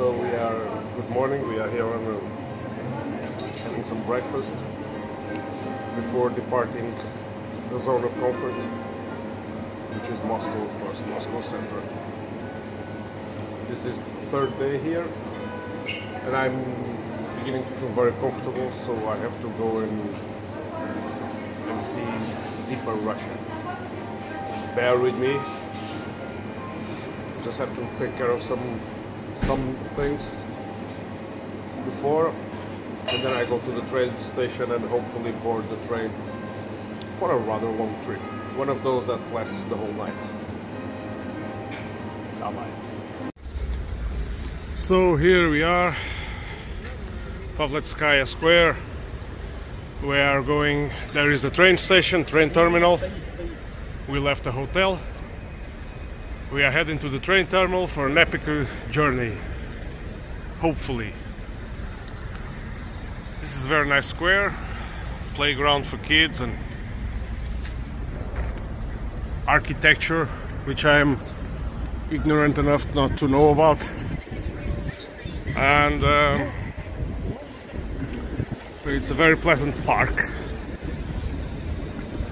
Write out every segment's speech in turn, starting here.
So we are. Good morning. We are here on having some breakfast before departing the zone of comfort, which is Moscow, of course, Moscow Center. This is third day here, and I'm beginning to feel very comfortable. So I have to go and and see deeper Russia. Bear with me. Just have to take care of some some things before and then I go to the train station and hopefully board the train for a rather long trip. One of those that lasts the whole night. Bye bye. So here we are, Pavletskaya Square. We are going, there is the train station, train terminal. We left the hotel. We are heading to the train terminal for an epic journey. Hopefully. This is a very nice square, playground for kids and architecture, which I am ignorant enough not to know about. And um, it's a very pleasant park.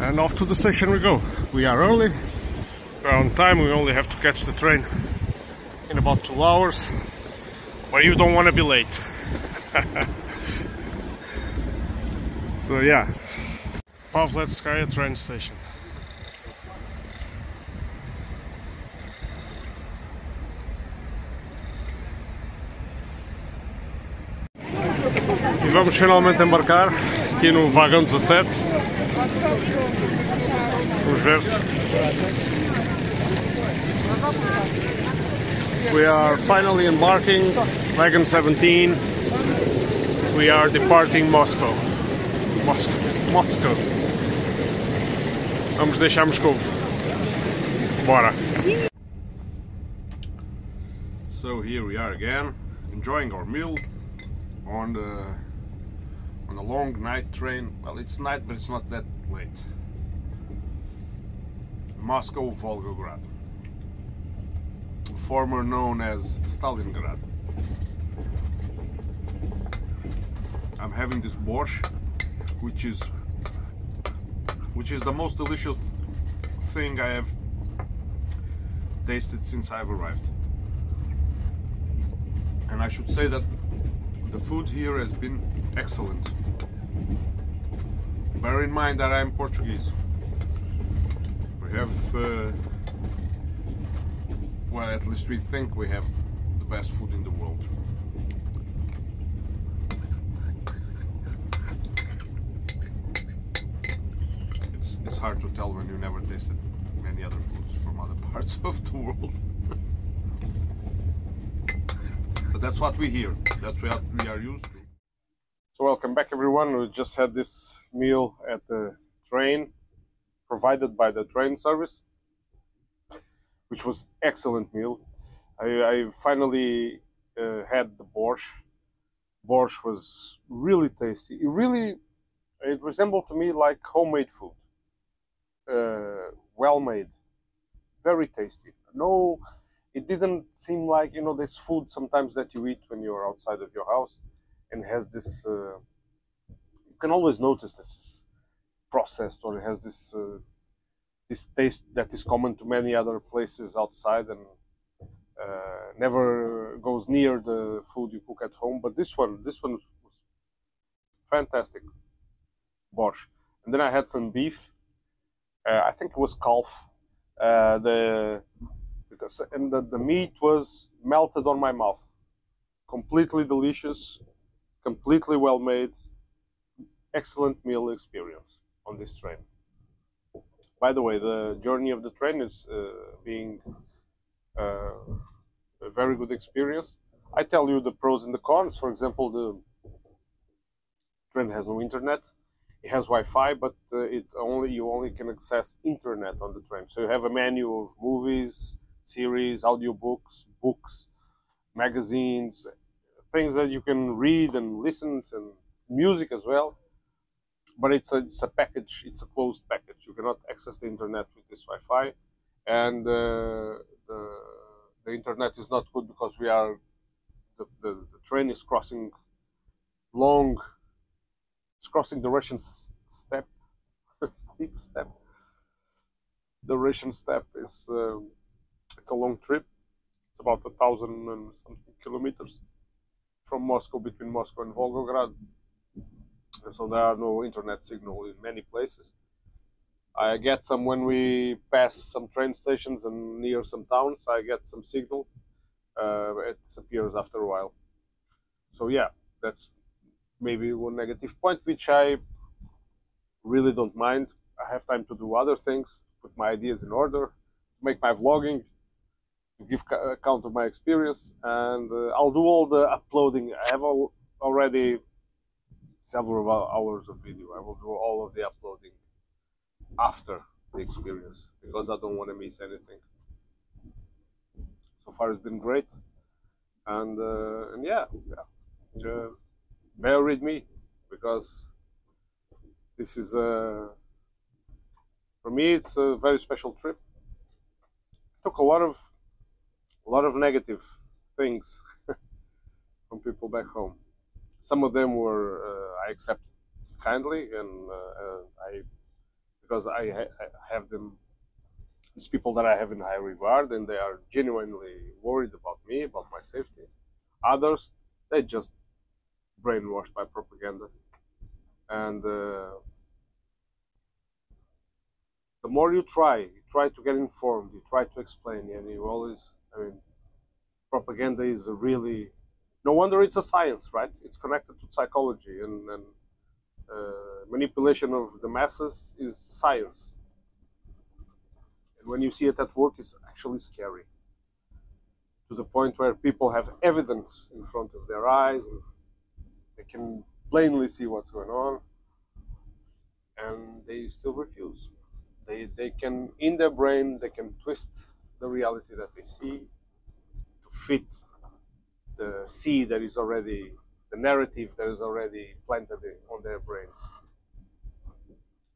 And off to the station we go. We are early, we're on time, we only have to catch the train in about two hours. But you don't want to be late. so yeah, Pavletskaya train station. E vamos finalmente embarcar aqui no vagão 17. Vamos ver. We are finally embarking, wagon 17. We are departing Moscow. Moscow. Moscow. Vamos deixar Moscou. Bora. So here we are again, enjoying our meal on the on a long night train. Well, it's night, but it's not that late. Moscow, Volgograd former known as Stalingrad. I'm having this borscht, which is which is the most delicious thing I have tasted since I've arrived. And I should say that the food here has been excellent. Bear in mind that I'm Portuguese. We have uh, well, at least we think we have the best food in the world. It's, it's hard to tell when you never tasted many other foods from other parts of the world. but that's what we hear. That's what we are used to. So welcome back everyone. We just had this meal at the train provided by the train service which was excellent meal. I, I finally uh, had the borscht. Borscht was really tasty. It really, it resembled to me like homemade food. Uh, well made, very tasty. No, it didn't seem like you know this food sometimes that you eat when you're outside of your house, and has this. Uh, you can always notice this processed or it has this uh, this taste that is common to many other places outside and uh, never goes near the food you cook at home. But this one, this one was fantastic, borscht. And then I had some beef. Uh, I think it was calf. Uh, the because and the, the meat was melted on my mouth. Completely delicious, completely well made, excellent meal experience on this train. By the way, the journey of the train is uh, being uh, a very good experience. I tell you the pros and the cons. For example, the train has no internet. It has Wi-Fi, but uh, it only you only can access internet on the train. So you have a menu of movies, series, audiobooks, books, magazines, things that you can read and listen and music as well but it's a, it's a package, it's a closed package. You cannot access the internet with this Wi-Fi, and uh, the the internet is not good because we are the, the, the train is crossing long, it's crossing the Russian steppe, steep steppe. The Russian steppe is uh, it's a long trip. It's about a thousand and something kilometers from Moscow between Moscow and Volgograd. So there are no internet signal in many places. I get some when we pass some train stations and near some towns. I get some signal. Uh, it disappears after a while. So yeah, that's maybe one negative point, which I really don't mind. I have time to do other things, put my ideas in order, make my vlogging, give account of my experience, and uh, I'll do all the uploading. I have already several hours of video. I will do all of the uploading after the experience because I don't want to miss anything. So far, it's been great, and uh, and yeah, yeah. Uh, bear with me because this is a uh, for me it's a very special trip. Took a lot of a lot of negative things from people back home. Some of them were uh, I accept kindly, and uh, I because I, ha I have them, these people that I have in high regard, and they are genuinely worried about me, about my safety. Others, they just brainwashed by propaganda, and uh, the more you try, you try to get informed, you try to explain, and you always, I mean, propaganda is a really, no wonder it's a science, right? It's connected to psychology, and, and uh, manipulation of the masses is science. And when you see it at work, it's actually scary. To the point where people have evidence in front of their eyes, and they can plainly see what's going on, and they still refuse. They, they can, in their brain, they can twist the reality that they see to fit the seed that is already the narrative that is already planted on their brains.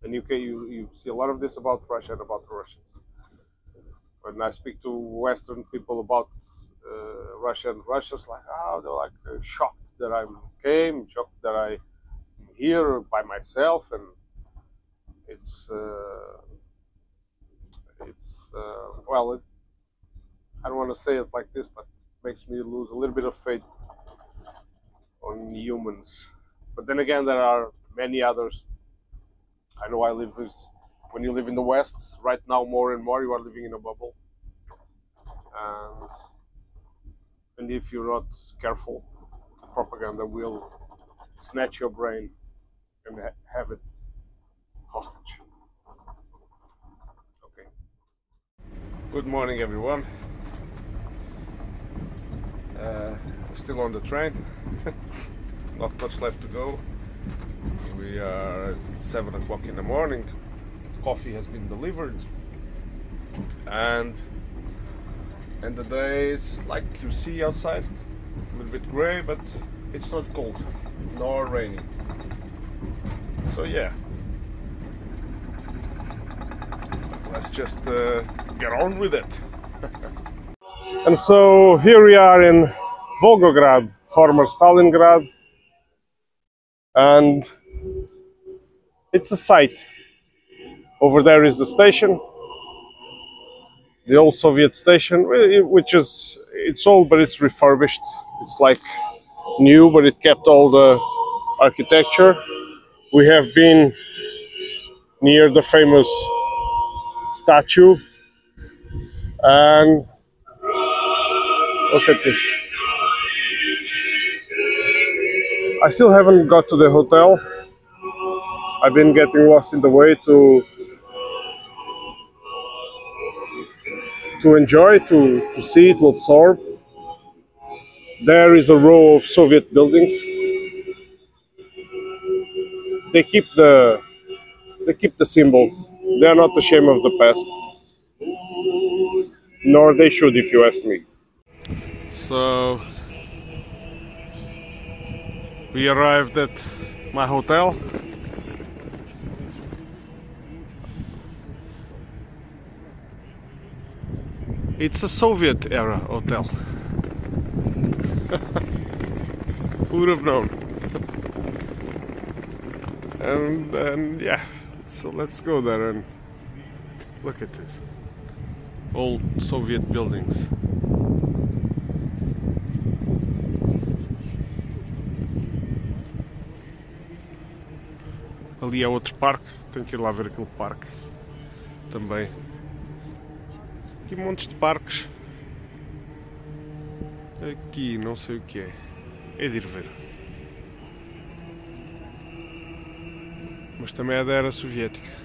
And you, you, you see a lot of this about Russia and about the Russians. When I speak to Western people about uh, Russia and Russians, like, oh, they're like uh, shocked that I came, shocked that I'm here by myself, and it's uh, it's uh, well, it, I don't want to say it like this, but makes me lose a little bit of faith on humans. But then again, there are many others. I know I live with, when you live in the West, right now more and more you are living in a bubble. And, and if you're not careful, propaganda will snatch your brain and ha have it hostage. Okay. Good morning, everyone. Uh, still on the train. Not much left to go. We are at 7 o'clock in the morning. Coffee has been delivered. And and the day is like you see outside a little bit gray but it's not cold nor rainy. So yeah. Let's just uh, get on with it and so here we are in Volgograd, former Stalingrad, and it's a site. Over there is the station, the old Soviet station, which is it's old but it's refurbished. It's like new, but it kept all the architecture. We have been near the famous statue, and look at this. I still haven't got to the hotel. I've been getting lost in the way to to enjoy, to, to see, to absorb. There is a row of Soviet buildings. They keep the they keep the symbols. They are not ashamed of the past. Nor they should if you ask me. So we arrived at my hotel it's a Soviet era hotel Who would have known? and and yeah, so let's go there and look at this old Soviet buildings. Ali há outro parque, tenho que ir lá ver aquele parque também. Aqui montes de parques. Aqui não sei o que é. É de ir ver. Mas também é da era soviética.